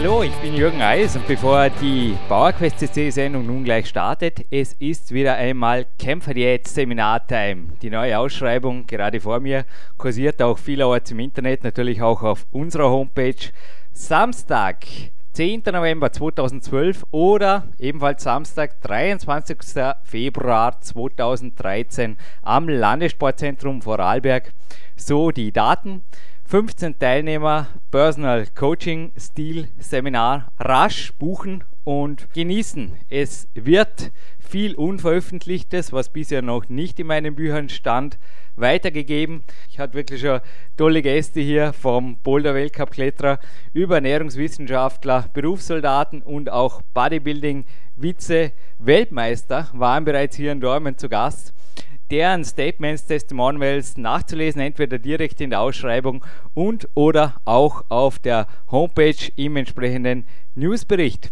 Hallo, ich bin Jürgen Eis und bevor die PowerQuest CC Sendung nun gleich startet, es ist wieder einmal Kämpferdiät Seminartime. Die neue Ausschreibung gerade vor mir kursiert auch vielerorts im Internet, natürlich auch auf unserer Homepage. Samstag, 10. November 2012 oder ebenfalls Samstag, 23. Februar 2013 am Landessportzentrum Vorarlberg. So die Daten. 15 Teilnehmer, Personal Coaching Stil Seminar rasch buchen und genießen. Es wird viel Unveröffentlichtes, was bisher noch nicht in meinen Büchern stand, weitergegeben. Ich hatte wirklich schon tolle Gäste hier vom Boulder Weltcup Kletterer über Ernährungswissenschaftler, Berufssoldaten und auch Bodybuilding Vize Weltmeister waren bereits hier in Dormen zu Gast deren Statements, Testimonials nachzulesen, entweder direkt in der Ausschreibung und oder auch auf der Homepage im entsprechenden Newsbericht.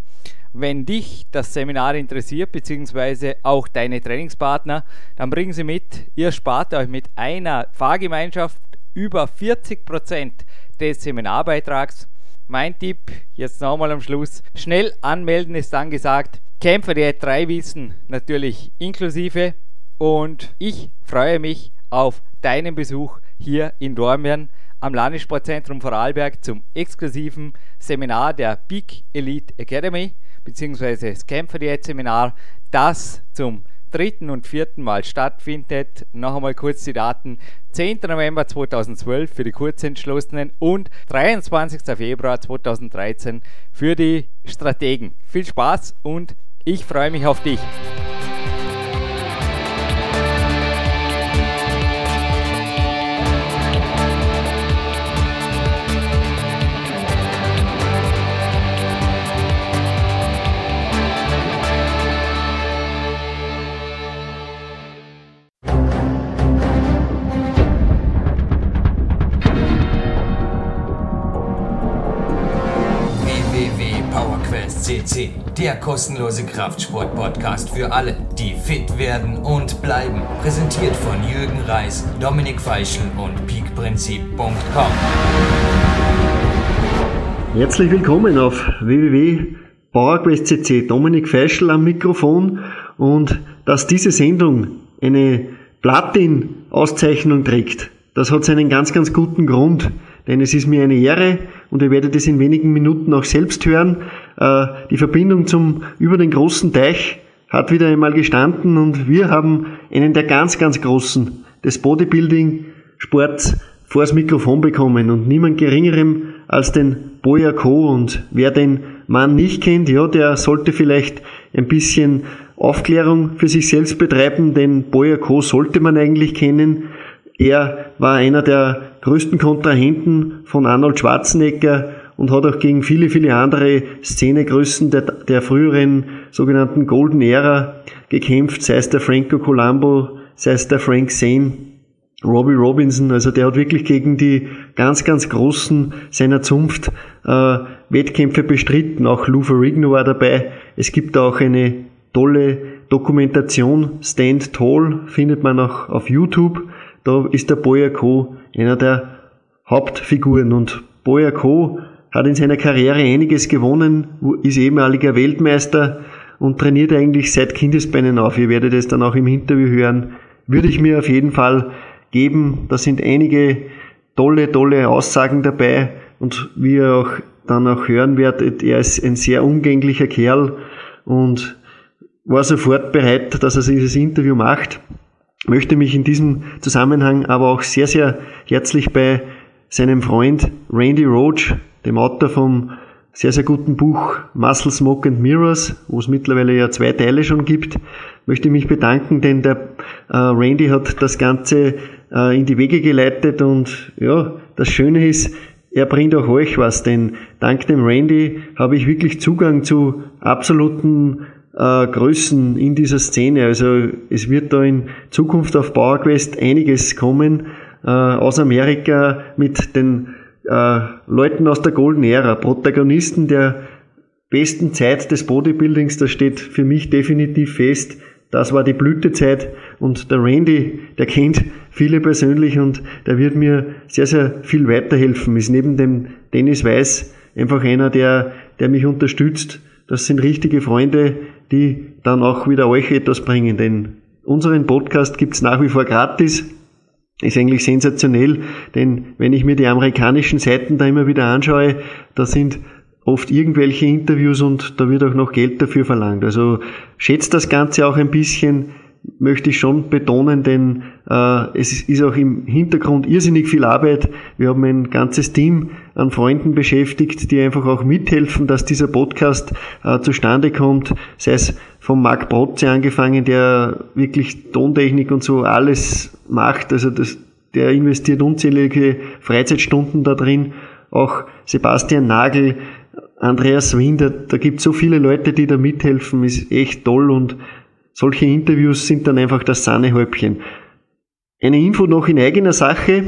Wenn dich das Seminar interessiert, beziehungsweise auch deine Trainingspartner, dann bringen sie mit. Ihr spart euch mit einer Fahrgemeinschaft über 40 Prozent des Seminarbeitrags. Mein Tipp, jetzt nochmal am Schluss, schnell anmelden ist angesagt. Kämpfer der 3 Wissen natürlich inklusive und ich freue mich auf deinen Besuch hier in Dormien am Landessportzentrum Vorarlberg zum exklusiven Seminar der Peak Elite Academy bzw. das Kämpfer Diät Seminar, das zum dritten und vierten Mal stattfindet. Noch einmal kurz die Daten. 10. November 2012 für die Kurzentschlossenen und 23. Februar 2013 für die Strategen. Viel Spaß und ich freue mich auf dich. Der kostenlose Kraftsport-Podcast für alle, die fit werden und bleiben. Präsentiert von Jürgen Reis, Dominik Feischl und peakprinzip.com. Herzlich willkommen auf www.powerquest.cc. Dominik Feischl am Mikrofon und dass diese Sendung eine Platin-Auszeichnung trägt, das hat seinen ganz, ganz guten Grund. Denn es ist mir eine Ehre und ihr werdet es in wenigen Minuten auch selbst hören. Äh, die Verbindung zum, über den großen Teich hat wieder einmal gestanden und wir haben einen der ganz, ganz großen des Bodybuilding-Sports vors Mikrofon bekommen und niemand geringerem als den Boya Co. Und wer den Mann nicht kennt, ja, der sollte vielleicht ein bisschen Aufklärung für sich selbst betreiben, denn Boya Co. sollte man eigentlich kennen. Er war einer der größten Kontrahenten von Arnold Schwarzenegger und hat auch gegen viele, viele andere Szenegrößen der, der früheren sogenannten Golden Era gekämpft, sei es der Franco Colombo, sei es der Frank Zane, Robbie Robinson, also der hat wirklich gegen die ganz, ganz Großen seiner Zunft äh, Wettkämpfe bestritten. Auch Lou Ferrigno war dabei. Es gibt auch eine tolle Dokumentation, Stand Tall, findet man auch auf YouTube. Da ist der Boyer Co. einer der Hauptfiguren und Boyer Co hat in seiner Karriere einiges gewonnen, ist ehemaliger Weltmeister und trainiert eigentlich seit Kindesbeinen auf. Ihr werdet es dann auch im Interview hören. Würde ich mir auf jeden Fall geben. Da sind einige tolle, tolle Aussagen dabei und wie ihr auch dann auch hören werdet, er ist ein sehr umgänglicher Kerl und war sofort bereit, dass er dieses Interview macht. Möchte mich in diesem Zusammenhang aber auch sehr, sehr herzlich bei seinem Freund Randy Roach dem Autor vom sehr, sehr guten Buch Muscle, Smoke and Mirrors, wo es mittlerweile ja zwei Teile schon gibt, möchte ich mich bedanken, denn der äh, Randy hat das Ganze äh, in die Wege geleitet und ja, das Schöne ist, er bringt auch euch was, denn dank dem Randy habe ich wirklich Zugang zu absoluten äh, Größen in dieser Szene. Also es wird da in Zukunft auf PowerQuest einiges kommen äh, aus Amerika mit den äh, Leuten aus der Golden Era, Protagonisten der besten Zeit des Bodybuildings. Das steht für mich definitiv fest. Das war die Blütezeit und der Randy, der kennt viele persönlich und der wird mir sehr, sehr viel weiterhelfen. Ist neben dem Dennis Weiß einfach einer, der, der mich unterstützt. Das sind richtige Freunde, die dann auch wieder euch etwas bringen, denn unseren Podcast gibt's nach wie vor gratis. Ist eigentlich sensationell, denn wenn ich mir die amerikanischen Seiten da immer wieder anschaue, da sind oft irgendwelche Interviews und da wird auch noch Geld dafür verlangt. Also schätzt das Ganze auch ein bisschen, möchte ich schon betonen, denn äh, es ist auch im Hintergrund irrsinnig viel Arbeit. Wir haben ein ganzes Team an Freunden beschäftigt, die einfach auch mithelfen, dass dieser Podcast äh, zustande kommt. Sei es vom Marc Protze angefangen, der wirklich Tontechnik und so alles macht. Also das, der investiert unzählige Freizeitstunden da drin. Auch Sebastian Nagel, Andreas Winder, da gibt es so viele Leute, die da mithelfen, ist echt toll und solche Interviews sind dann einfach das Sahnehäubchen. Eine Info noch in eigener Sache.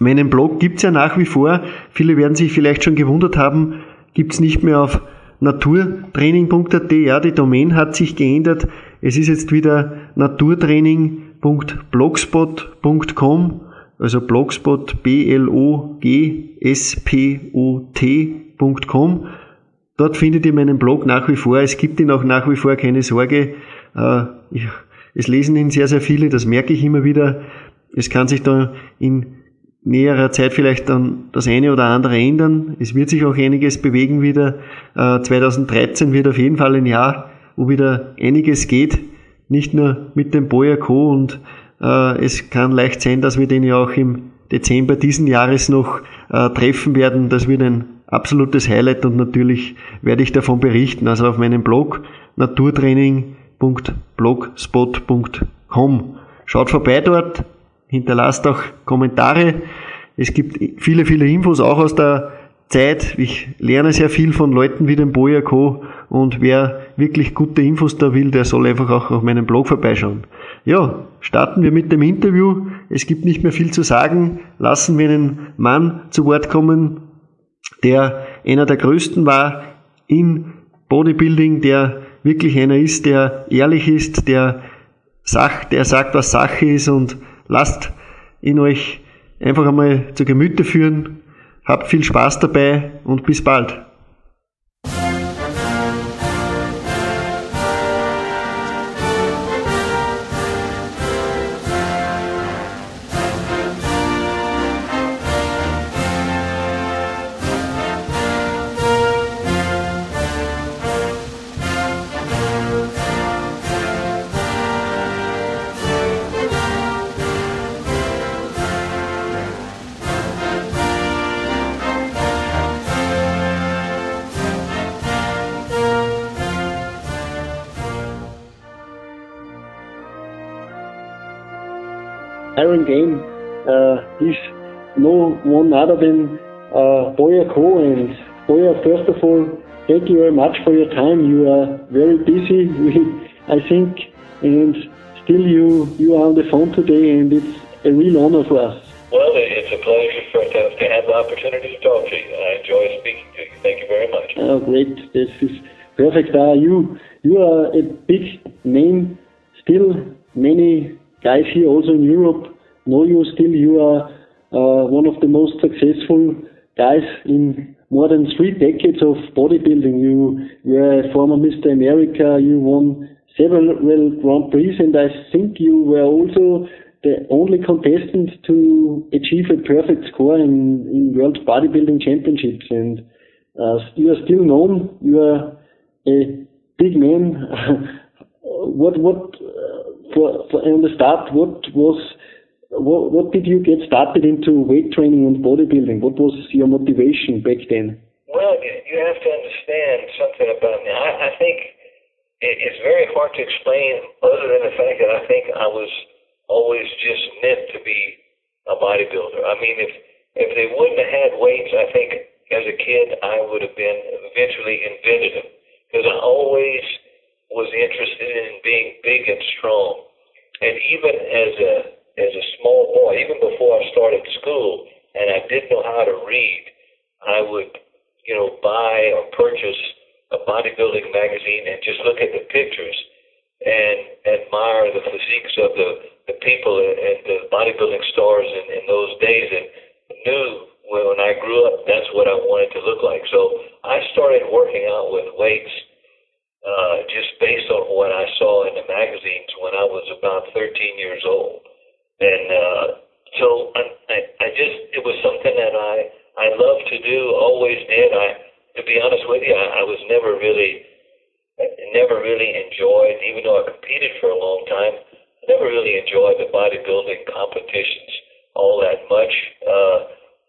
Meinen Blog gibt's ja nach wie vor. Viele werden sich vielleicht schon gewundert haben, gibt's nicht mehr auf naturtraining.at. Ja, die Domain hat sich geändert. Es ist jetzt wieder naturtraining.blogspot.com, also Blogspot B-L-O-G-S-P-O-T.com. Dort findet ihr meinen Blog nach wie vor. Es gibt ihn auch nach wie vor, keine Sorge. Äh, es lesen ihn sehr, sehr viele, das merke ich immer wieder. Es kann sich da in näherer Zeit vielleicht dann das eine oder andere ändern. Es wird sich auch einiges bewegen wieder. 2013 äh, wird auf jeden Fall ein Jahr, wo wieder einiges geht. Nicht nur mit dem Boyer Co. und äh, es kann leicht sein, dass wir den ja auch im Dezember diesen Jahres noch treffen werden. Das wird ein absolutes Highlight und natürlich werde ich davon berichten. Also auf meinem Blog Naturtraining www.blogspot.com. Schaut vorbei dort, hinterlasst auch Kommentare. Es gibt viele, viele Infos auch aus der Zeit. Ich lerne sehr viel von Leuten wie dem Boya Co. Und wer wirklich gute Infos da will, der soll einfach auch auf meinem Blog vorbeischauen. Ja, starten wir mit dem Interview. Es gibt nicht mehr viel zu sagen. Lassen wir einen Mann zu Wort kommen, der einer der größten war in Bodybuilding, der wirklich einer ist, der ehrlich ist, der, Sach, der sagt, was Sache ist und lasst ihn euch einfach einmal zu Gemüte führen. Habt viel Spaß dabei und bis bald. Iron Game uh, is no one other than uh, Boyer Coe. And Boyer, first of all, thank you very much for your time. You are very busy, I think, and still you you are on the phone today, and it's a real honor for us. Well, it's a pleasure for, to, to have the opportunity to talk to you. I enjoy speaking to you. Thank you very much. Oh, great! This is perfect. Uh, you you are a big name. Still, many guys here also in Europe know you still. You are uh, one of the most successful guys in more than three decades of bodybuilding. You were a former Mr. America. You won several World Grand Prix, and I think you were also the only contestant to achieve a perfect score in, in World Bodybuilding Championships. And uh, you are still known. You are a big man. what what uh, for, for on the start? What was what, what did you get started into weight training and bodybuilding? What was your motivation back then? Well, you have to understand something about me. I, I think it's very hard to explain other than the fact that I think I was always just meant to be a bodybuilder. I mean, if if they wouldn't have had weights, I think as a kid I would have been eventually invented them because I always was interested in being big and strong. And even as a as a small boy, even before I started school, and I didn't know how to read, I would, you know, buy or purchase a bodybuilding magazine and just look at the pictures and admire the physiques of the, the people and the bodybuilding stars in, in those days and knew when I grew up that's what I wanted to look like. So I started working out with weights uh, just based on what I saw in the magazines when I was about 13 years old. And uh, so I, I, I just, it was something that I, I loved to do, always did. I, to be honest with you, I, I was never really never really enjoyed, even though I competed for a long time, I never really enjoyed the bodybuilding competitions all that much. Uh,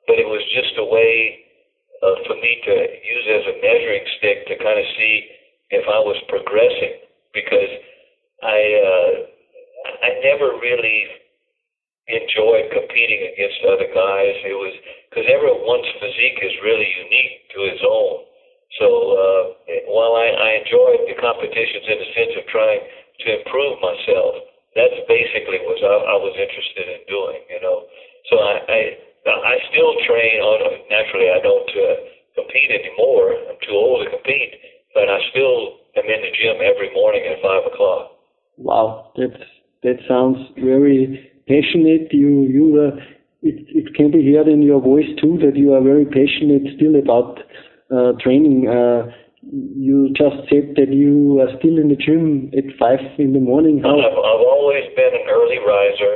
but it was just a way uh, for me to use as a measuring stick to kind of see if I was progressing because I uh, I never really enjoyed competing against other guys. It was because everyone's physique is really unique to its own. So uh, while I, I enjoyed the competitions in the sense of trying to improve myself, that's basically what I, I was interested in doing. You know, so I I, I still train. On naturally, I don't uh, compete anymore. I'm too old to compete, but I still am in the gym every morning at five o'clock. Wow, that that sounds very passionate. You you uh, it it can be heard in your voice too that you are very passionate still about uh, training. Uh, you just said that you are still in the gym at five in the morning. How? I've, I've always been an early riser,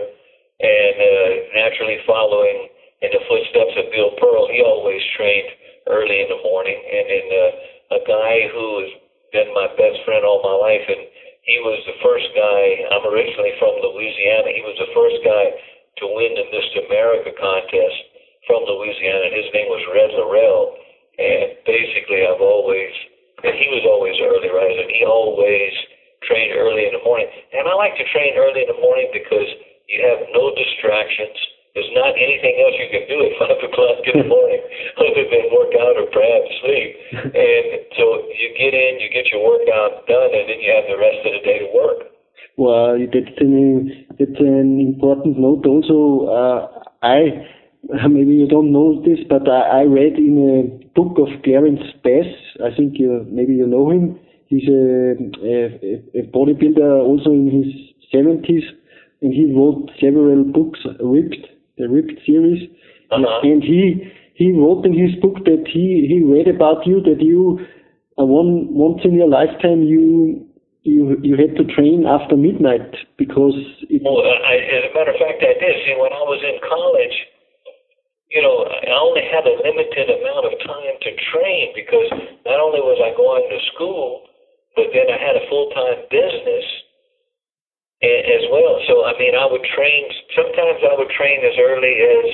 and uh, naturally following in the footsteps of Bill Pearl, he always trained early in the morning. And then uh, a guy who has been my best friend all my life, and he was the first guy. I'm originally from Louisiana. He was the first guy to win the Mr. America contest from Louisiana. His name was Red Lerille and basically, I've always, and he was always an early riser. He always trained early in the morning. And I like to train early in the morning because you have no distractions. There's not anything else you can do at 5 o'clock in the morning other than work out or perhaps sleep. And so you get in, you get your workout done, and then you have the rest of the day to work. Well, that's an, that's an important note also. Uh, I maybe you don't know this, but I, I read in a book of Clarence Bass. I think you, maybe you know him. He's a, a, a bodybuilder also in his 70s, and he wrote several books, Ripped, the Ripped series. Uh-huh. And he he wrote in his book that he he read about you that you uh, one once in your lifetime you you you had to train after midnight because it, well, I, as a matter of fact, I did. See, when I was in college you know, I only had a limited amount of time to train because not only was I going to school, but then I had a full time business as well. So, I mean, I would train, sometimes I would train as early as,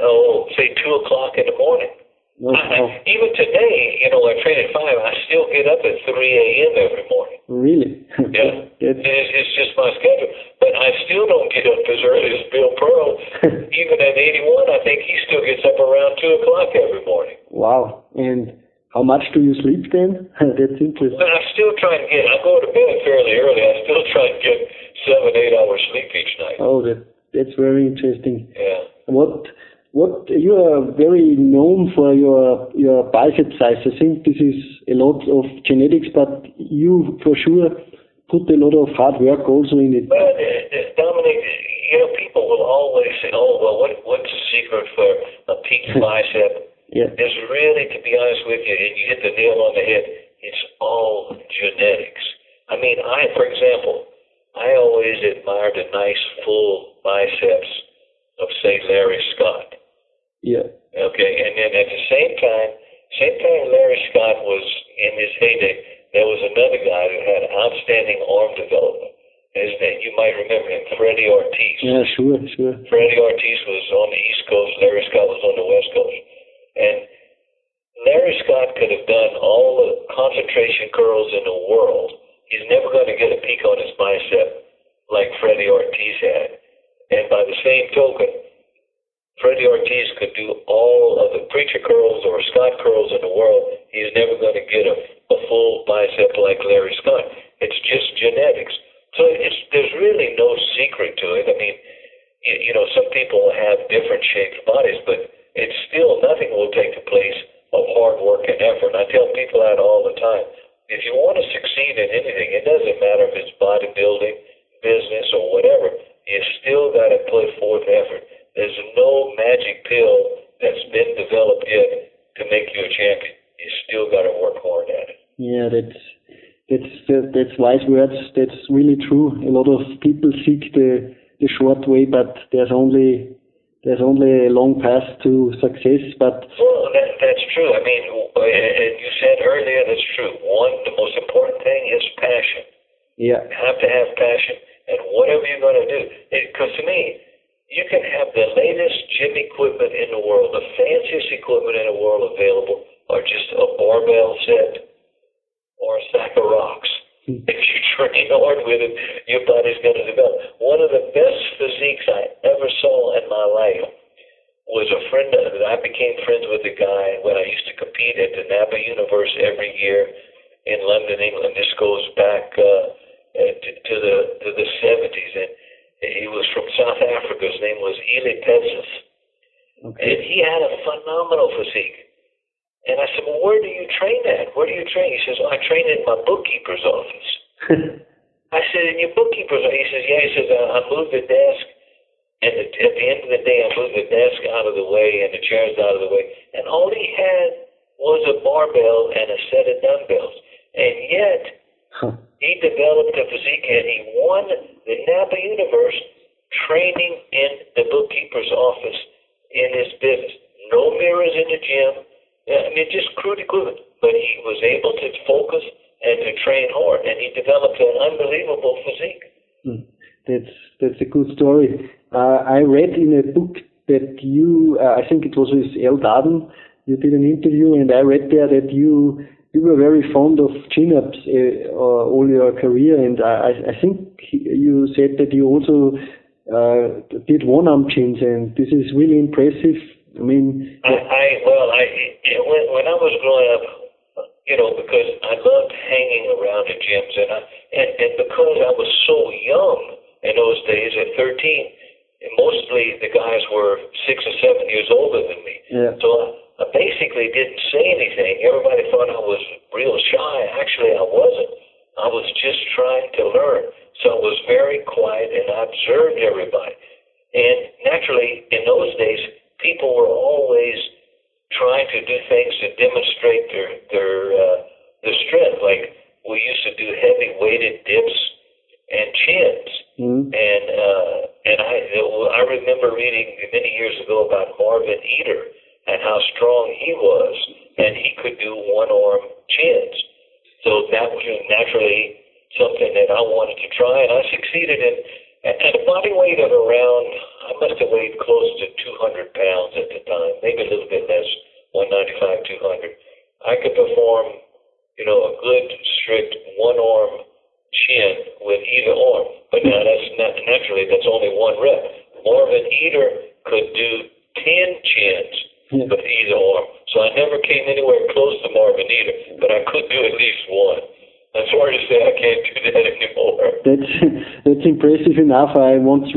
oh, say 2 o'clock in the morning. No, I, even today, you know, I train at 5, I still get up at 3 a.m. every morning. Really? Yeah. it's, it's just my schedule. But I still don't get up as early as Bill Pearl. Even at 81, I think he still gets up around 2 o'clock every morning. Wow. And how much do you sleep then? That's interesting. But I still try and get, I go to bed fairly early. I still try and get seven, eight hours sleep each night. Oh, that, that's very interesting. Yeah. What what you are very known for your your bicep size. I think this is a lot of genetics, but you for sure put a lot of hard work also in it. Well, Dominic, you know, people will always say, "Oh, well, what what's the secret for a peak bicep?" Yeah. There's really, to be honest with you, and you hit the nail on the head. It's all genetics. I mean, I, for example, I always admired the nice full biceps of, say, Larry Scott. Yeah. Okay, and then at the same time, same time Larry Scott was in his heyday, there was another guy who had outstanding arm development. His name, you might remember him, Freddie Ortiz. Yeah, sure, sure. Freddie Ortiz was on the East Coast, Larry Scott was on the West Coast. And Larry Scott could have done all the concentration curls in the world. He's never going to get a peak on his bicep like Freddie Ortiz had. And by the same token, Freddie Ortiz could do all of the preacher curls or Scott curls in the world. He's never going to get a, a full bicep like Larry Scott. It's just genetics. So it's there's really no secret to it. I mean, you, you know, some people have different shaped bodies, but it's still nothing will take the place of hard work and effort. I tell people that all the time. If you want to succeed in anything, it doesn't matter if it's bodybuilding, business, or whatever. You still got to put forth effort. There's no magic pill that's been developed yet to make you a champion. You still got to work hard at it. Yeah, that's that's that's wise words. That's really true. A lot of people seek the the short way, but there's only there's only a long path to success. But well, that, that's true. I mean, and you said earlier that's true. One, the most important thing is passion. Yeah, you have to have passion, and whatever you're going to do, because to me, you can have the latest gym equipment in the world, the fanciest equipment in the world available, or just a barbell set or a sack of rocks. Hmm. If you train hard with it, your body's going to develop. One of the best physiques I ever saw my life was a friend that I became friends with a guy when I used to compete at the NABBA Universe every year in London, England. This goes back uh, to, to the to the 70s, and he was from South Africa. His name was Ely Pensis, okay. and he had a phenomenal physique. And I said, well, where do you train at? Where do you train? He says, well, I train in my bookkeeper's office. I said, in your bookkeeper's office? He says, yeah. He says, I, I moved the desk, and at the end of the day, I moved the desk out of the way and the chairs out of the way. And all he had was a barbell and a set of dumbbells. And yet, huh. he developed a physique and he won the NABBA Universe training in the bookkeeper's office in his business. No mirrors in the gym I mean, just crude equipment. But he was able to focus and to train hard, and he developed an unbelievable physique. Hmm. That's that's a good story. Uh, I read in a book that you, uh, I think it was with Ell Darden, you did an interview, and I read there that you you were very fond of chin-ups uh, all your career, and I, I think you said that you also uh, did one-arm chins, and this is really impressive. I mean, I, I well, I when, when I was growing up, you know, because I loved hanging around the gyms, and I and, and because I was so young in those days at 13, and mostly the guys were six or seven years older than me. Yeah. So I, I basically didn't say anything. Everybody thought I was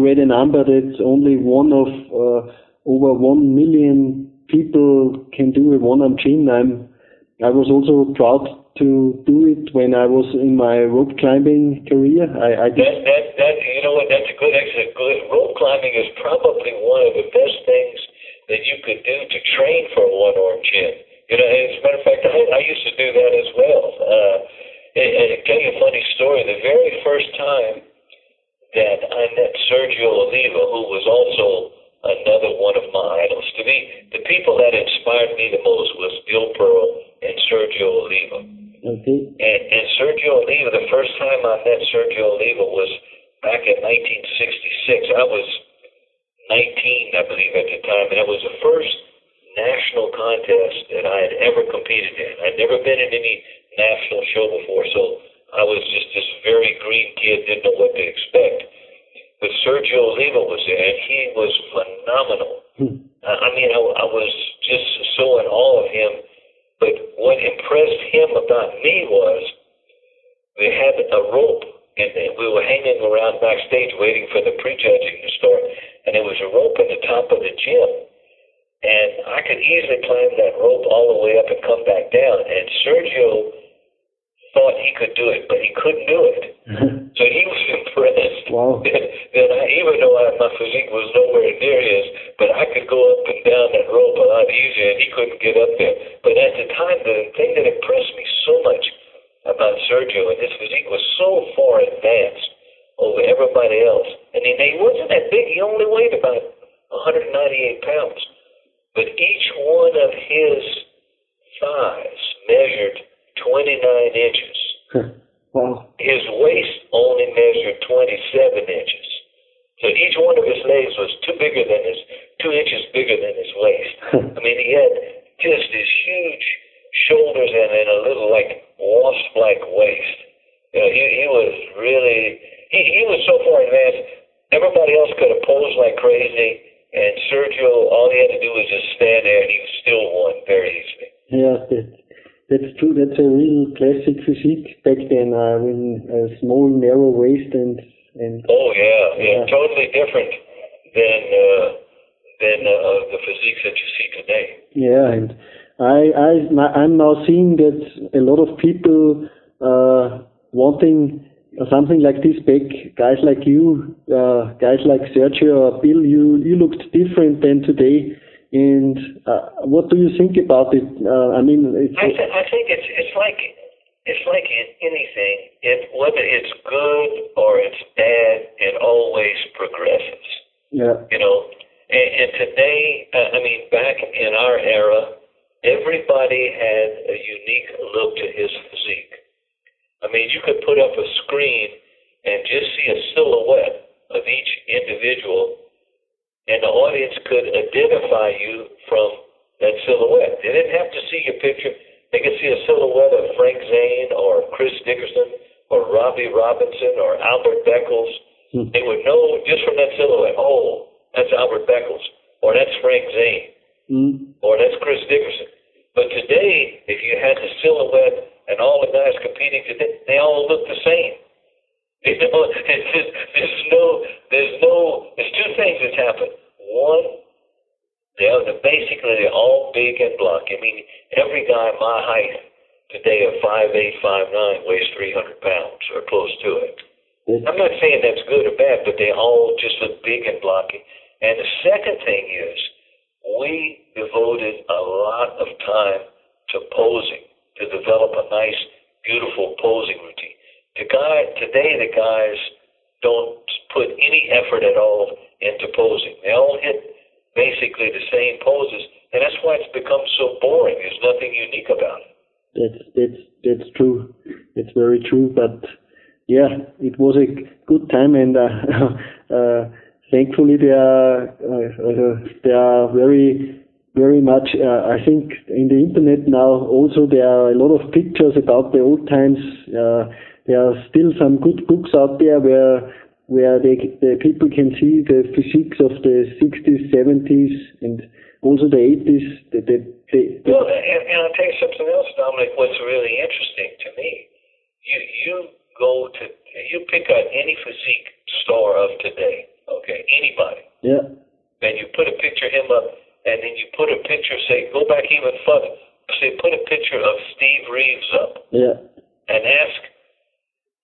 I once read a number that only one of uh, over one million people can do a one-arm chin. I'm I was also proud to do it when I was in my rope climbing career. I, I. That, that, that, you know what? That's a good, good. Rope climbing is probably one of the best things that you could do to train for a one-arm chin. You know, as a matter of fact, I, I used to do that as well. Uh, I'll tell you a funny story. The very first time that I met Sergio Oliva, who was also another one of my idols, to me, the people that inspired me the most was Bill Pearl and Sergio Oliva. Okay. And, and Sergio Oliva, the first time I met Sergio Oliva was back in 1966. I was 19, I believe, at the time, and it was the first national contest that I had ever competed in. I'd never been in any national show before, so huge shoulders and, and a little like wasp-like waist. You know, he, he was really, he, he was so far advanced. Everybody else could have posed like crazy, and Sergio, all he had to do was just stand there, and he still won very easily. Yeah, that, that's true. That's a real classic physique back then. I mean, a small, narrow waist and and Oh yeah, yeah, Yeah. totally different than uh, than uh, the physiques that you see today. yeah, and I I I'm now seeing that a lot of people uh, wanting something like this back. Guys like you, uh, guys like Sergio or Bill, you you looked different than today. And uh, what do you think about it? Uh, I mean, it's, I, th- I think it's it's like it's like anything. It whether it's good or it's bad, it always progresses. yeah, You know, and, and today, uh, I mean, back in our era, everybody had a unique look to his physique. I mean, you could put up a screen and just see a silhouette of each individual, and the audience could identify you from that silhouette. They didn't have to see your picture. They could see a silhouette of Frank Zane or Chris Dickerson or Robbie Robinson or Albert Beckles. Hmm. They would know just from that silhouette, oh, that's Albert Beckles, or that's Frank Zane, mm, or that's Chris Dickerson. But today, if you had the silhouette and all the guys competing today, they all look the same. You know, it's just, there's no, there's no, there's two things that's happened. One, they are the, basically they're all big and blocky. I mean, every guy my height today of five eight, five nine weighs 300 pounds or close to it. I'm not saying that's good or bad, but they all just look big and blocky. And the second thing is, we devoted a lot of time to posing, to develop a nice, beautiful posing routine. The guy today, the guys don't put any effort at all into posing. They all hit basically the same poses, and that's why it's become so boring. There's nothing unique about it. That's that's that's true. It's very true. But yeah, it was a good time, and uh, uh, thankfully they are uh, uh, they are very very much. Uh, I think in the internet now also there are a lot of pictures about the old times. Uh, there are still some good books out there where where they, the people can see the physiques of the 60s, 70s, and also the 80s. The, the, the, the Well, and, and I'll tell you something else, Dominic. What's really interesting to me, you you go to you pick out any physique store of today, okay, anybody, yeah. and you put a picture of him up, and then you put a picture, say, go back even further, say, put a picture of Steve Reeves up, Yeah. and ask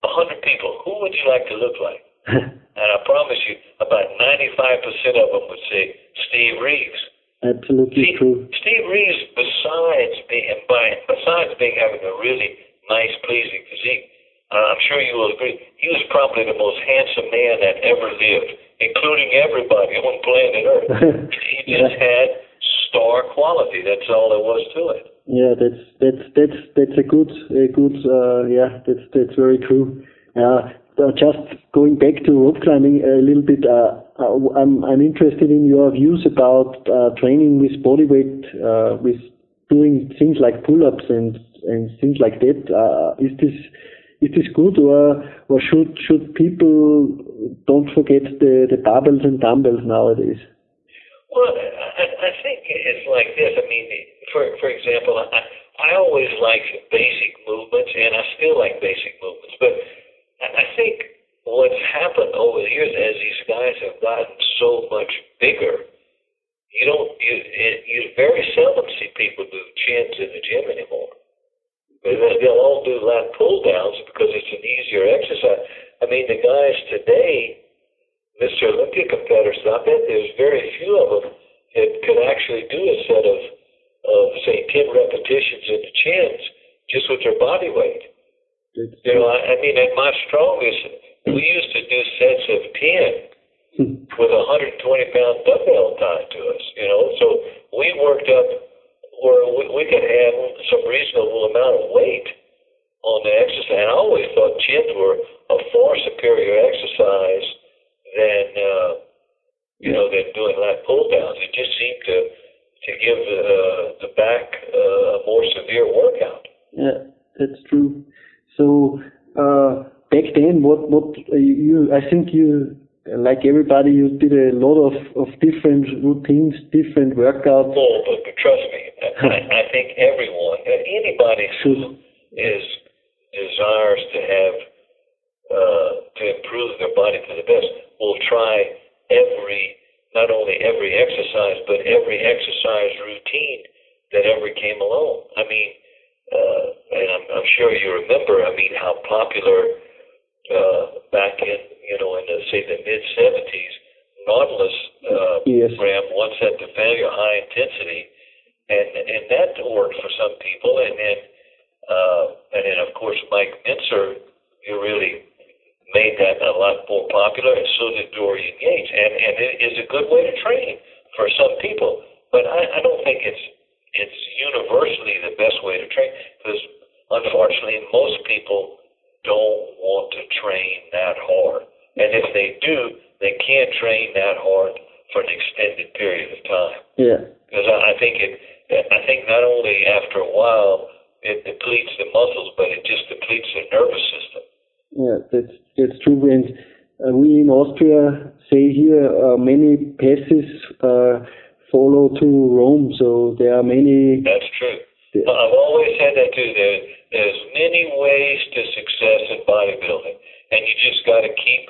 a hundred people, who would you like to look like? And I promise you, about ninety-five percent of them would say Steve Reeves. Absolutely See, true. Steve Reeves, besides being by, besides being having a really nice, pleasing physique, I'm sure you will agree, he was probably the most handsome man that ever lived, including everybody on planet Earth. he just had star quality. That's all there was to it. Yeah, that's that's that's that's a good a good uh, yeah that's that's very true. Uh, uh, just going back to rope climbing a little bit, uh, uh, I'm I'm interested in your views about uh, training with body weight, uh, with doing things like pull-ups and and things like that. Uh, is this is this good or or should should people don't forget the the barbells and dumbbells nowadays? Well, I, I think it's like this. I mean, for for example, I I always like basic movements, and I still like basic movements. But I think what's happened over the years, as these guys have gotten so much bigger. You don't you you very seldom see people do chins in the gym anymore. They- They'll all do lat pull downs because it's an easier exercise. I mean, the guys today, Mr. Olympia competitors, I bet there's very few of them that could actually do a set of, of say, 10 repetitions in the chins just with their body weight. You know, I, I mean, at my strongest, we used to do sets of 10 hmm. with a 120 pound dumbbell tied to us, you know. So we worked up where we, we could have some reasonable amount of weight on the exercise. And I always thought chins were a far superior exercise than, uh, you know, than doing lat pull downs. It just seemed to to give uh, the back uh, a more severe workout. Yeah, that's true. So uh, back then, what what uh, you? I think you, like everybody, you did a lot of of different routines, different workouts. Oh, but, but trust me, I, I think everyone, anybody who is desires to have uh, to improve their body to the best will try every not only every exercise but every exercise routine that ever came along. I mean, uh, and I'm, I'm sure you remember. I mean, how popular uh, back in you know in the say the mid '70s, Nautilus uh, Yes. program one set to failure, high intensity, and and that worked for some people, and then uh, and then of course Mike Mentzer, you really made that a lot more popular, and so did Dorian Yates, and and it is a good way to train for some people, but I, I don't think it's it's universally the best way to train because unfortunately most people don't want to train that hard, and if they do, they can't train that hard for an extended period of time Yeah, because I, think it. I think not only after a while it depletes the muscles, but it just depletes the nervous system. yeah, that's that's true. And uh, we in Austria say here uh, many passes uh, follow to Rome. So there are many. That's true. I've always said that too. There, there's many ways to success in bodybuilding, and you just got to keep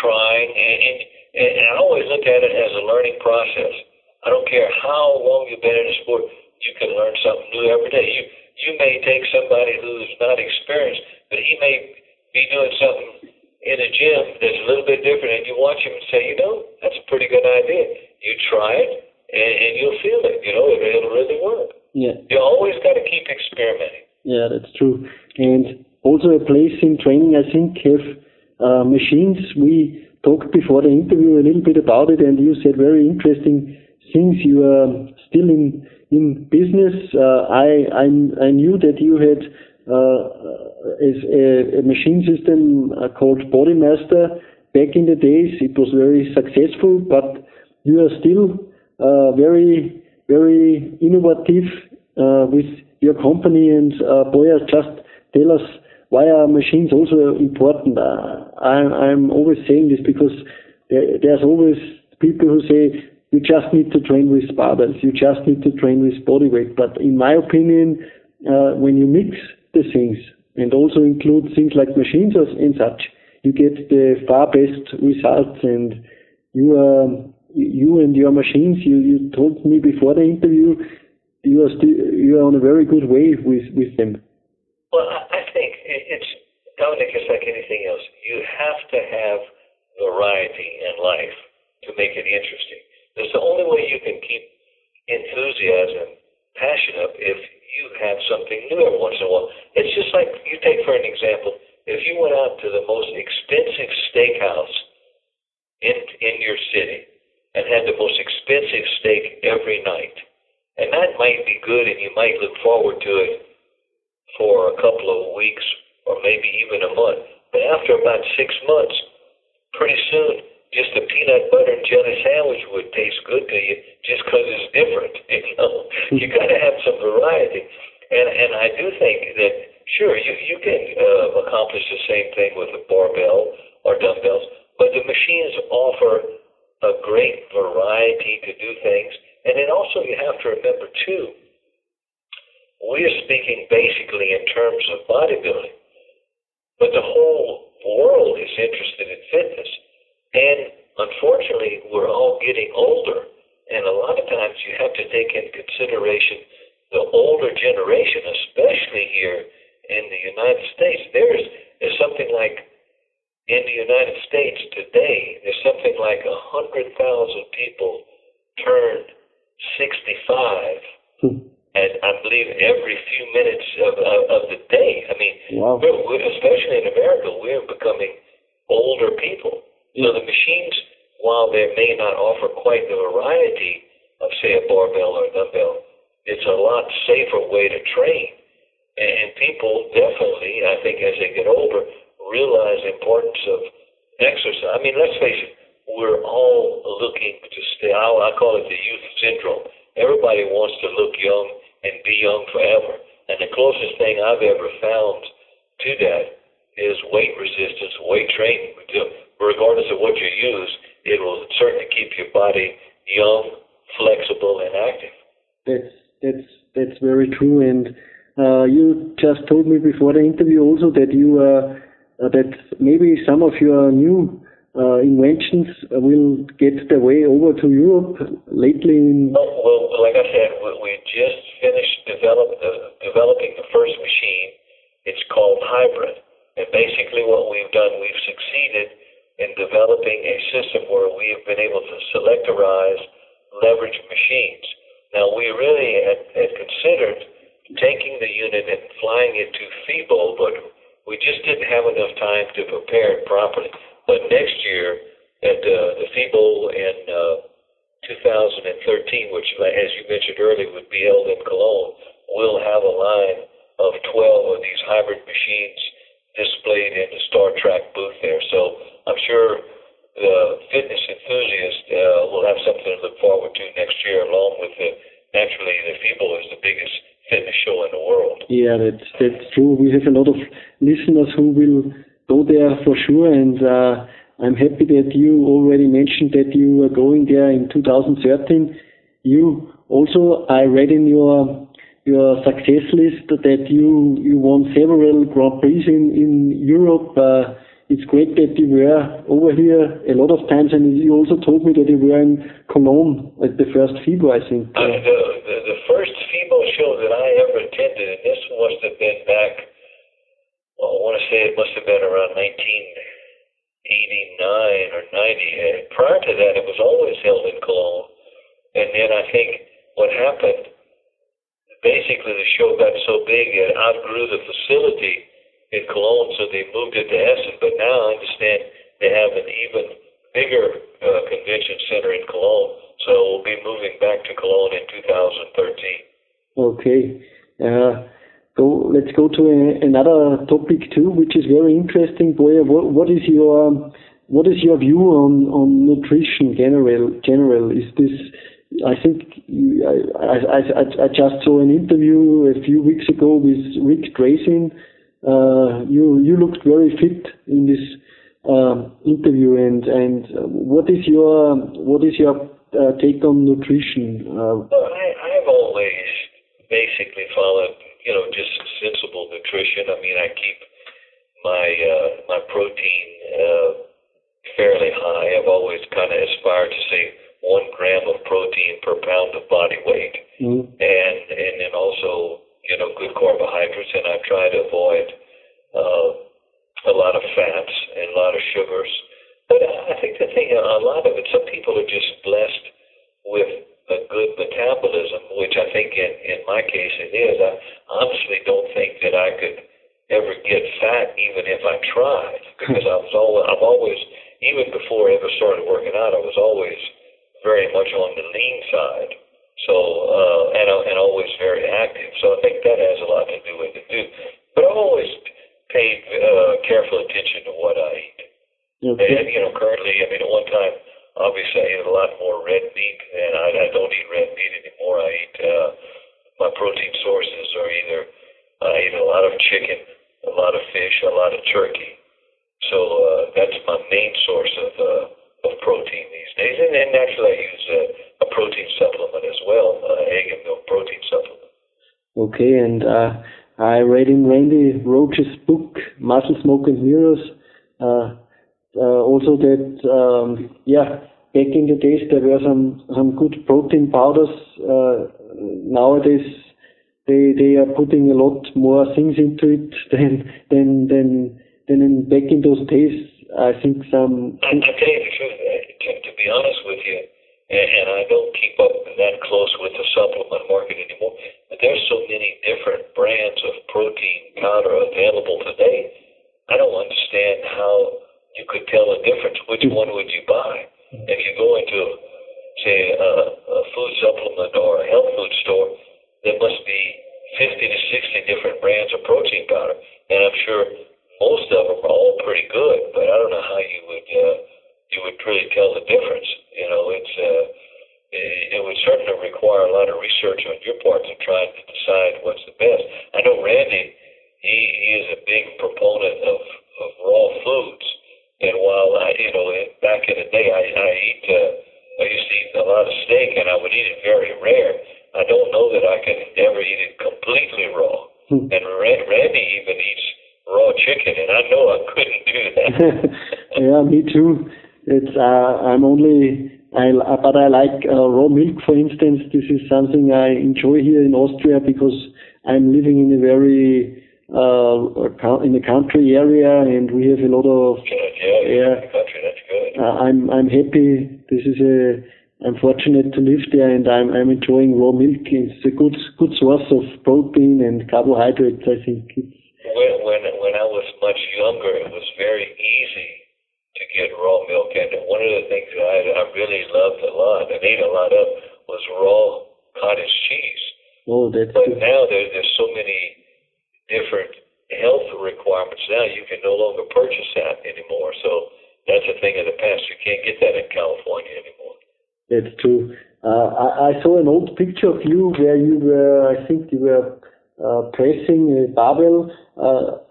trying. And, and, and I always look at it as a learning process. I don't care how long you've been in a sport, you can learn something new every day. You you may take somebody who's not experienced, but he may be doing something in a gym that's a little bit different, and you watch him and say, you know, that's a pretty good idea. You try it, and, and you'll feel it. You know, it, it'll really work. Yeah, You always got to keep experimenting. Yeah, that's true. And also a place in training, I think, have uh, machines. We talked before the interview a little bit about it, and you said very interesting things. You are still in in business. Uh, I, I I knew that you had uh, a, a machine system uh, called Bodymaster. Back in the days, it was very successful, but you are still uh, very very innovative uh, with your company. And uh, Boyas, just tell us why are machines also important? Uh, I, I'm always saying this because there, there's always people who say you just need to train with barbells, you just need to train with body weight. But in my opinion, uh, when you mix the things and also include things like machines and such, you get the far best results. And you are you and your machines. You, you told me before the interview you are still you are on a very good way with with them. Well, I, think it, it's Dominic. It's like anything else. You have to have variety in life to make it interesting. That's the only way you can keep enthusiasm, passion up if you have something new every once in a while. It's just like you take for an example, if you went out to the most expensive steakhouse in in your city and had the most expensive steak every night, and that might be good and you might look forward to it for a couple of weeks or maybe even a month. But after about six months, pretty soon, just a peanut butter and jelly sandwich would taste good to you just because it's different. You know, you got to have some variety, and and I do think that sure you you can uh, accomplish the same thing with a barbell or dumbbells, but the machines offer a great variety to do things, and then also you have to remember too we're speaking basically in terms of bodybuilding, but the whole world is interested in fitness. And unfortunately, we're all getting older, and a lot of times you have to take in consideration the older generation, especially here in the United States. There's, there's something like in the United States today, there's something like a hundred thousand people turn 65, Hmm. and I believe every few minutes of, of, of the day. I mean, Wow. we're, we're, especially in America, we're becoming older people. So the machines, while they may not offer quite the variety of, say, a barbell or a dumbbell, it's a lot safer way to train. And, and people definitely, I think, as they get older, realize the importance of exercise. I mean, let's face it, we're all looking to stay. I, I call it the youth syndrome. Everybody wants to look young and be young forever. And the closest thing I've ever found to that is weight resistance, weight training. Regardless of what you use, it will certainly keep your body young, flexible, and active. That's that's that's very true. And uh, you just told me before the interview also that you uh, that maybe some of your new uh, inventions will get their way over to Europe lately. Well, well, like I said, we, we just finished develop, uh, developing the first machine. It's called Hybrid. And basically what we've done, we've succeeded in developing a system where we have been able to selectorize leverage machines. Now, we really had, had considered taking the unit and flying it to FIBO, but we just didn't have enough time to prepare it properly. But next year, at uh, the FIBO in uh, 2013, which, as you mentioned earlier, would be held in Cologne, we'll have a line of 12 of these hybrid machines displayed in the Star Trac booth there. So I'm sure the fitness enthusiast uh, will have something to look forward to next year, along with the naturally the FIBO is the biggest fitness show in the world. yeah, that's that's true. We have a lot of listeners who will go there for sure, and uh, I'm happy that you already mentioned that you are going there in 2013. You also, I read in your your success list that you you won several Grand Prix in in Europe. Uh, it's great that you were over here a lot of times, and you also told me that you were in Cologne at the first FIBO, I think. Uh, the, the the first FIBO show that I ever attended, and this must have been back. I want to say it must have been around 1989 or 90. Prior to that, it was always held in Cologne. And then I think what happened, basically the show got so big it outgrew the facility in Cologne, so they moved it to Essen. But now I understand they have an even bigger uh, convention center in Cologne, so we'll be moving back to Cologne in 2013. Okay. Uh, go. Let's go to a, another topic too, which is very interesting. Boyer, what, what is your what is your view on on nutrition general? General is this? I think I, I, I, I just saw an interview a few weeks ago with Rick Drasin. Uh, you you looked very fit in this um, interview, and and uh, what is your what is your uh, take on nutrition? Uh, Well, I, I've always basically followed, you know, just sensible nutrition. I mean, I keep my uh, my protein uh, fairly high. I've always kind of aspired to say one gram of protein per pound of body weight, mm, and and then also, you know, good carbohydrates. And I try to avoid uh, a lot of fats and a lot of sugars. But I I think the thing, a lot of it, some people are just blessed with a good metabolism, which I think in, in my case it is. I honestly don't think that I could ever get fat even if I tried because I was always, I've always, even before I ever started working out, I was always very much on the lean side. So, uh, and, and always very active. So I think that has a lot to do with it too. But I've always paid uh, careful attention to what I eat. okay. And, you know, currently, I mean, at one time, obviously, I ate a lot more red meat, and I, I don't eat red meat anymore. I eat, uh, my protein sources are either, I eat a lot of chicken, a lot of fish, a lot of turkey. So, uh, that's my main source of, uh, of protein these days. And then naturally, I use a, a protein supplement as well, uh, egg and milk protein supplement. Okay, and uh, I read in Randy Roach's book, And Mirrors, uh, uh, also that, um, yeah, back in the days there were some some good protein powders. Uh, nowadays they they are putting a lot more things into it than than than than in back in those days. I think some. I, I tell you the truth, uh, to, to be honest with you, and, and I don't keep up that close with the supplement market anymore. But there's so many different brands of protein powder available today. I don't understand how you could tell the difference. Which one would you buy? If you go into, say, a, a food supplement or a health food store, there must be 50 to 60 different brands of protein powder, and I'm sure most of them are all pretty good. But I don't know how you would uh, you would really tell the difference. You know, it's uh, it, it would certainly require a lot of research on your part to try to decide what's the best. I know Randy, he, he is a big proponent of, of raw foods. And while I, you know, back in the day, I, I eat, uh, I used to eat a lot of steak, and I would eat it very rare. I don't know that I could ever eat it completely raw. Hmm. And Ra- Randy even eats raw chicken, and I know I couldn't do that. yeah, me too. It's uh, I'm only I but I like uh, raw milk, for instance. This is something I enjoy here in Austria because I'm living in a very uh, in a country area, and we have a lot of yeah, yeah, Yeah. the country, that's good. uh, I'm I'm happy. This is a I'm fortunate to live there, and I'm I'm enjoying raw milk. It's a good good source of protein and carbohydrates. I think it's when when when I was much younger, it was very easy get raw milk, and one of the things that I, I really loved a lot and ate a lot of was raw cottage cheese. oh that's But good. now there, there's so many different health requirements. Now you can no longer purchase that anymore. So that's a thing of the past. You can't get that in California anymore. That's true. Uh, I, I saw an old picture of you where you were, I think you were uh, pressing a barbell. Uh,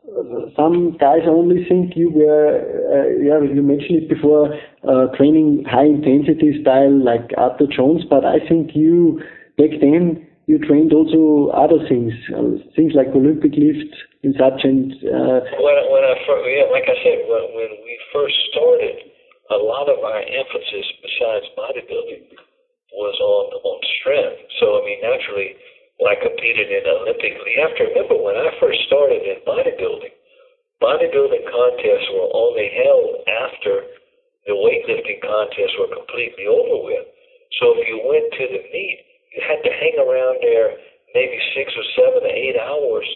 some guys only think you were, uh, yeah, you mentioned it before, uh, training high intensity style like Arthur Jones, but I think you, back then, you trained also other things, uh, things like Olympic lift and such, and uh, When when I first, yeah, like I said, when when we first started, a lot of our emphasis besides bodybuilding was on on strength. So I mean, naturally, I competed in Olympically, you have to remember when I first started in bodybuilding, bodybuilding contests were only held after the weightlifting contests were completely over with. So if you went to the meet, you had to hang around there maybe six or seven or eight hours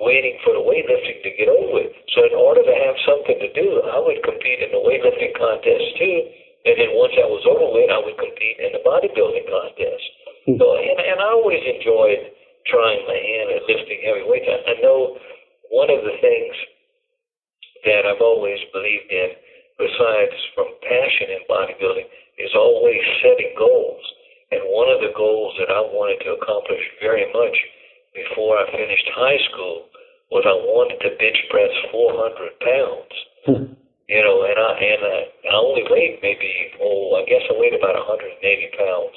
waiting for the weightlifting to get over with. So in order to have something to do, I would compete in the weightlifting contest too. And then once that was over with, I would compete in the bodybuilding contest. So and, and I always enjoyed trying my hand at lifting heavy weights. I, I know one of the things that I've always believed in, besides from passion in bodybuilding, is always setting goals. And one of the goals that I wanted to accomplish very much before I finished high school was I wanted to bench press 400 pounds. Hmm. You know, and I and I, I only weighed maybe oh I guess I weighed about 180 pounds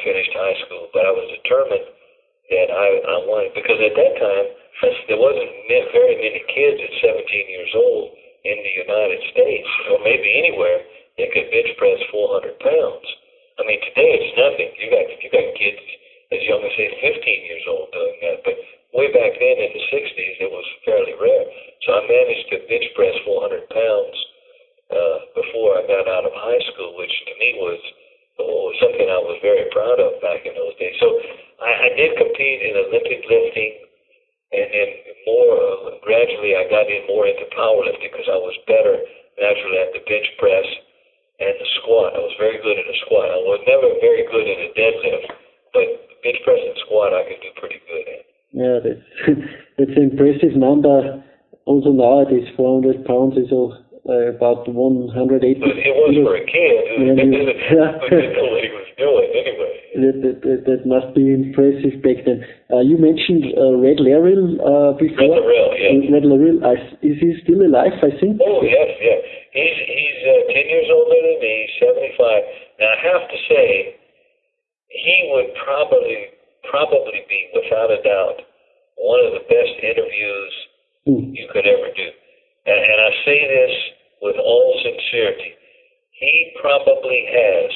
Finished high school, but I was determined that I I wanted because at that time there wasn't very many kids at 17 years old in the United States or maybe anywhere that could bench press 400 pounds. I mean today it's nothing. You got you got kids as young as say 15 years old doing that, but way back then in the 60s it was fairly rare. So I managed to bench press 400 pounds uh, before I got out of high school, which to me was oh, something I was very proud of back in those days. So I, I did compete in Olympic lifting, and then more uh, gradually I got in more into powerlifting because I was better naturally at the bench press and the squat. I was very good in the squat. I was never very good in the deadlift, but bench press and squat I could do pretty good at. Yeah, that's that's an impressive number. Also nowadays, 400 pounds is uh, about 180 it was for a kid who Yeah, didn't know what he was doing anyway. That, that, that, that must be impressive back then. Uh, you mentioned uh, Red Lerille uh, before. Red Lerille, yeah. Red Lerille, is he still alive? I think. Oh yes, yeah. He's he's uh, ten years older than me. Seventy five. Now I have to say, he would probably probably be without a doubt one of the best interviews Hmm. you could ever do. And, I say this with all sincerity. He probably has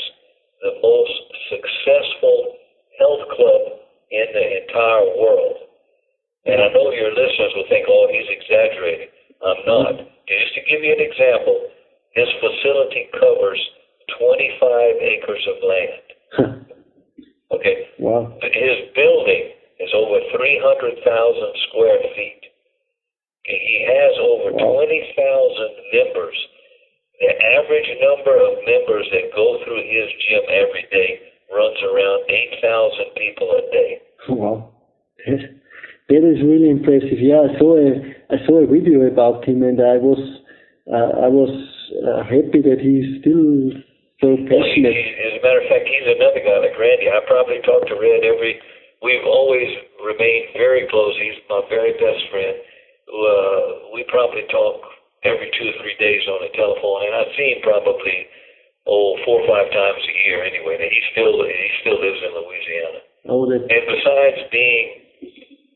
the most successful health club in the entire world. And I know your listeners will think, oh, he's exaggerating. I'm not. Just to give you an example, his facility covers 25 acres of land. Okay? Wow. His building is over 300,000 square feet. Okay, He has over Wow. 20,000 members. The average number of members that go through his gym every day runs around 8,000 people a day. Wow. That, that is really impressive. Yeah, I saw a I saw a video about him, and I was uh, I was uh, happy that he's still so passionate. as a matter of fact, he's another guy like Randy. I probably talk to Red every. We've always remained very close. He's my very best friend. Who uh, we probably talk every two or three days on the telephone, and I see him probably oh four or five times a year anyway. And he still he still lives in Louisiana. Oh, that And besides being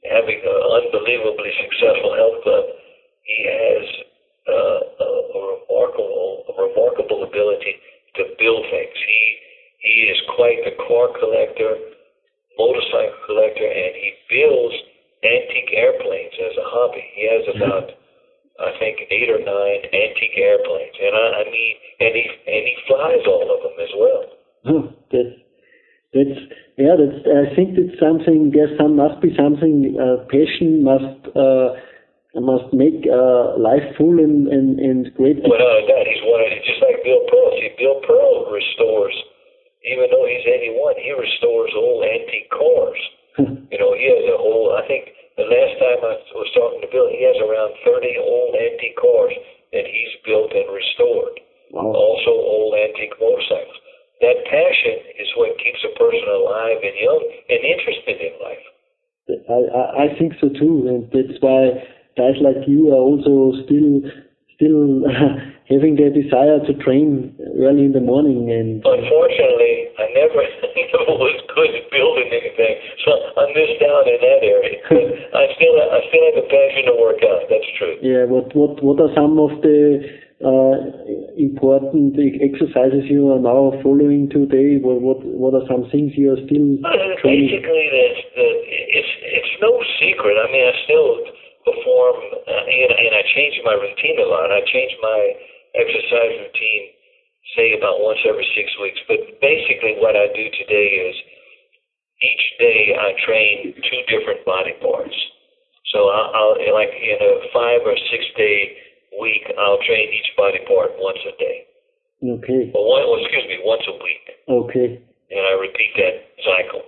having an unbelievably successful health club, he has uh, a, a remarkable a remarkable ability to build things. He he is quite the car collector, motorcycle collector, and he builds antique airplanes as a hobby. He has about I think eight or nine antique airplanes, and I, I mean, and he and he flies all of them as well. Huh, that's that's yeah that's I think that's something there's some must be something uh, passion must uh, must make uh, life full and and, and great. Without a doubt, he's one of just like Bill Pearl. See, Bill Pearl restores, even though he's 81, he restores old antique cars. Think so too, and that's why guys like you are also still still having the desire to train early in the morning and Unfortunately, I never, was good at building anything, so I missed out in that area. I still, I still have a passion to work out. That's true. yeah. What what what are some of the exercises you are now following today? What what what are some things you are still Uh, training? Basically, that's the, it's it's no secret. I mean, I still perform, uh, and, and I change my routine a lot. I change my exercise routine, say about once every six weeks. But basically, what I do today is each day I train two different body parts. So I'll, I'll like in a five or six day week, I'll train each body part once a day. Okay, Well, one, well, excuse me, once a week, okay, and I repeat that cycle.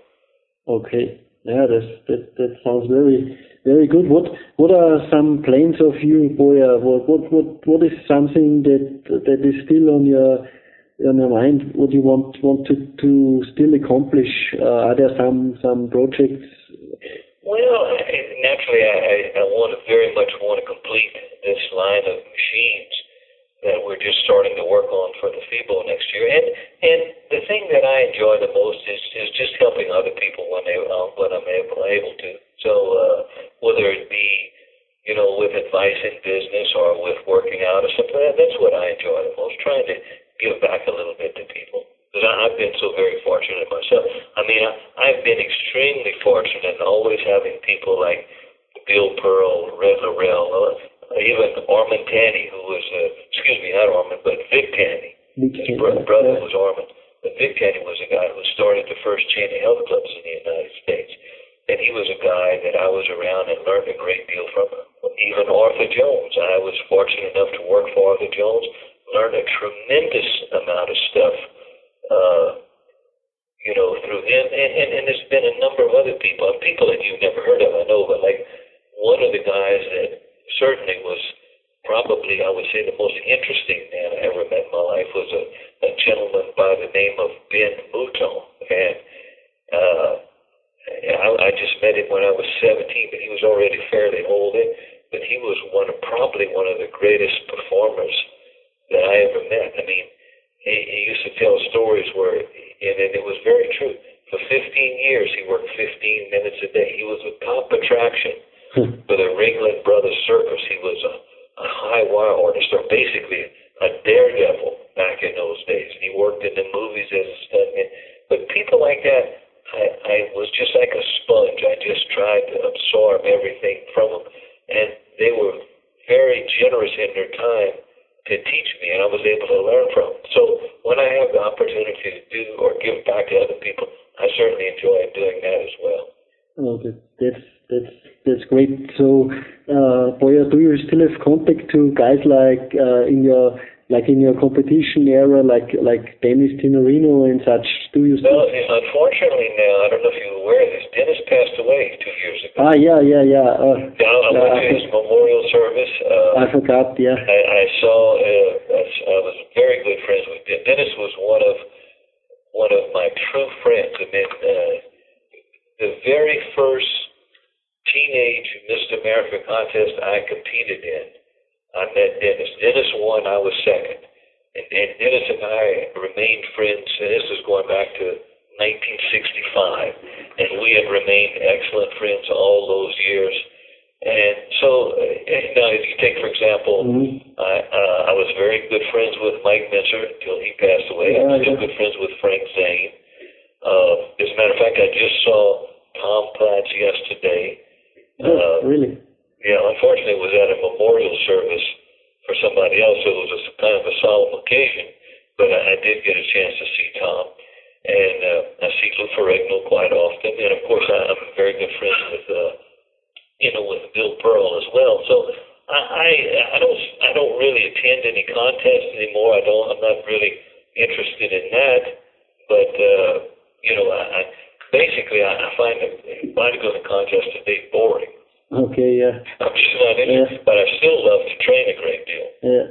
okay. Yeah, that's, that that sounds very very good. What what are some plans of you, Boyer? What what what what is something that that is still on your on your mind? What you want want to to still accomplish? Uh, are there some some projects? Well, naturally, I, I, I want to very much want to complete this line of machines that we're just starting to work on for the FIBO next year. And and the thing that I enjoy the most is is just helping other people when they uh, when I'm able able to. So uh, whether it be you know with advice in business or with working out or something, that's what I enjoy the most. Trying to give back a little bit to people because I've been so very fortunate myself. I mean, I, I've been extremely fortunate in always having people like Bill Pearl, Red Lerille, uh, even Armand Tanny, who was, uh, excuse me, not Armand, but Vic Tanny. His change? bro- brother was Armand. But Vic Tanny was a guy who started the first chain of health clubs in the United States. And he was a guy that I was around and learned a great deal from. Even Arthur Jones. I was fortunate enough to work for Arthur Jones, learned a tremendous amount of stuff, uh, you know, through him. And, and, and there's been a number of other people, people that you've never heard of, I know, but like one of the guys that certainly was probably, I would say, the most interesting man I ever met in my life was a, a gentleman by the name of Ben Mouton. And uh, I, I just met him when I was 17, but he was already fairly old. And, but he was one of probably one of the greatest performers that I ever met. I mean, he, he used to tell stories where, and it, it was very true. For 15 years, he worked 15 minutes a day. He was a top attraction for the Ringling Brothers Circus. He was a, a high wire orchestra, basically a daredevil back in those days. And he worked in the movie guys like uh, in your like in your competition era, like like Dennis Tinerino and such? Do you still? Well, unfortunately now, I don't know if you're aware of this. Dennis passed away two years ago. Ah, yeah, yeah, yeah. Uh, Yeah, I went to his memorial service. Uh, I forgot. Yeah. I, I saw. Uh, I I was very good friends with Den- Dennis. Was one of one of my true friends. I mean, uh, the very first teenage Mr. America contest I competed in, I met Dennis. Dennis won. I was second, and, and Dennis and I remained friends. And this is going back to 1965, and we have remained excellent friends all those years. And so, uh, now if you take, for example, Mhm. I, uh, I was very good friends with Mike Mentzer until he passed away. Yeah, I'm still yeah. good friends with Frank Zane. Uh, as a matter of fact, I just saw Tom Platz yesterday. Oh, Uh, really? Yeah, unfortunately, it was at a memorial service for somebody else. So it was a, kind of a solemn occasion, but I, I did get a chance to see Tom, and uh, I see Lou Ferrigno quite often, and of course, I, I'm very good friends with, uh, you know, with Bill Pearl as well. So I, I, I don't, I don't really attend any contests anymore. I don't, I'm not really interested in that, but uh, you know, I, I basically I, I find the bodybuilding contest today boring. Okay. Yeah. I'm just not interested, but I still love to train a great deal. Yeah.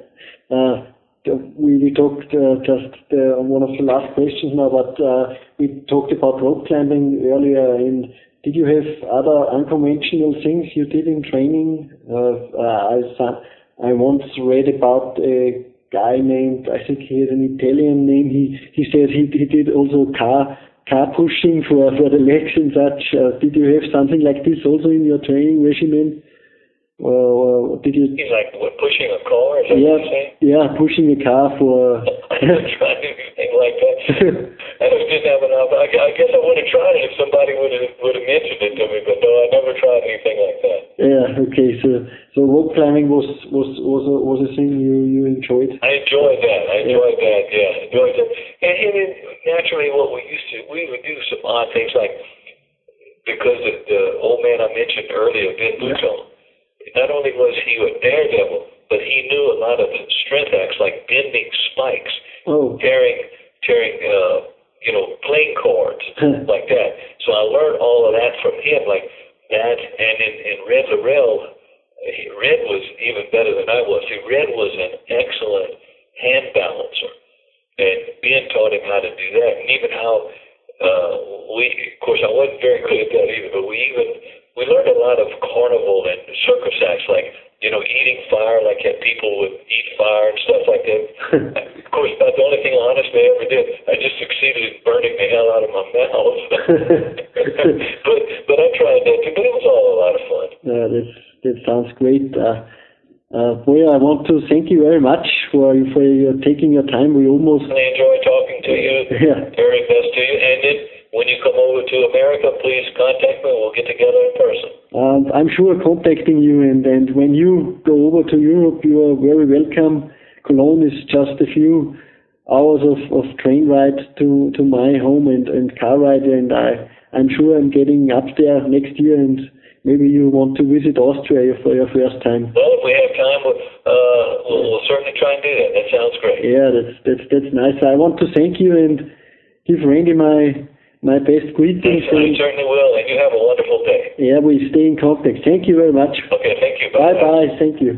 Uh, We we talked uh, just uh, one of the last questions now, but uh, we talked about rope climbing earlier. And did you have other unconventional things you did in training? Uh, uh, I I once read about a guy named, I think he had an Italian name. He he said he he did also car car pushing for for the legs and such. Uh, Did you have something like this also in your training regimen? Or or did you He's like, what, pushing a car? Is that yeah, what you're yeah, pushing a car for. I haven't tried anything like that. I didn't have enough. I, I guess I would have tried it if somebody would have would have mentioned it to me, but no, I never tried anything like that. yeah, okay. So so rope climbing was was was a, was a thing you you enjoyed. I enjoyed that. I enjoyed that. Yeah, enjoyed it. And, and naturally, what we used to we would do some odd things like because the, the old man I mentioned earlier, Ben Luton, not only was he a daredevil, but he knew a lot of strength acts like bending spikes, Oh, tearing tearing uh, you know playing chords like that. So I learned all of that from him, like that. And in, in Red he- Red was even better than I was. See, Red was an Yeah. Very best to you. And when you come over to America, please contact me. We'll get together in person. Um, I'm sure contacting you, and, and when you go over to Europe, you are very welcome. Cologne is just a few hours of, of train ride to, to my home and, and car ride, and I, I'm sure I'm getting up there next year, and maybe you want to visit Austria for your first time. Well, if we have time, we'll, uh, we'll, we'll certainly try and do that. That sounds great. Yeah, that's that's that's nice. I want to thank you and give Randy my my best greetings, I and certainly will. And you have a wonderful day. yeah, we stay in contact. Thank you very much. Okay, thank you. Bye bye. Thank you.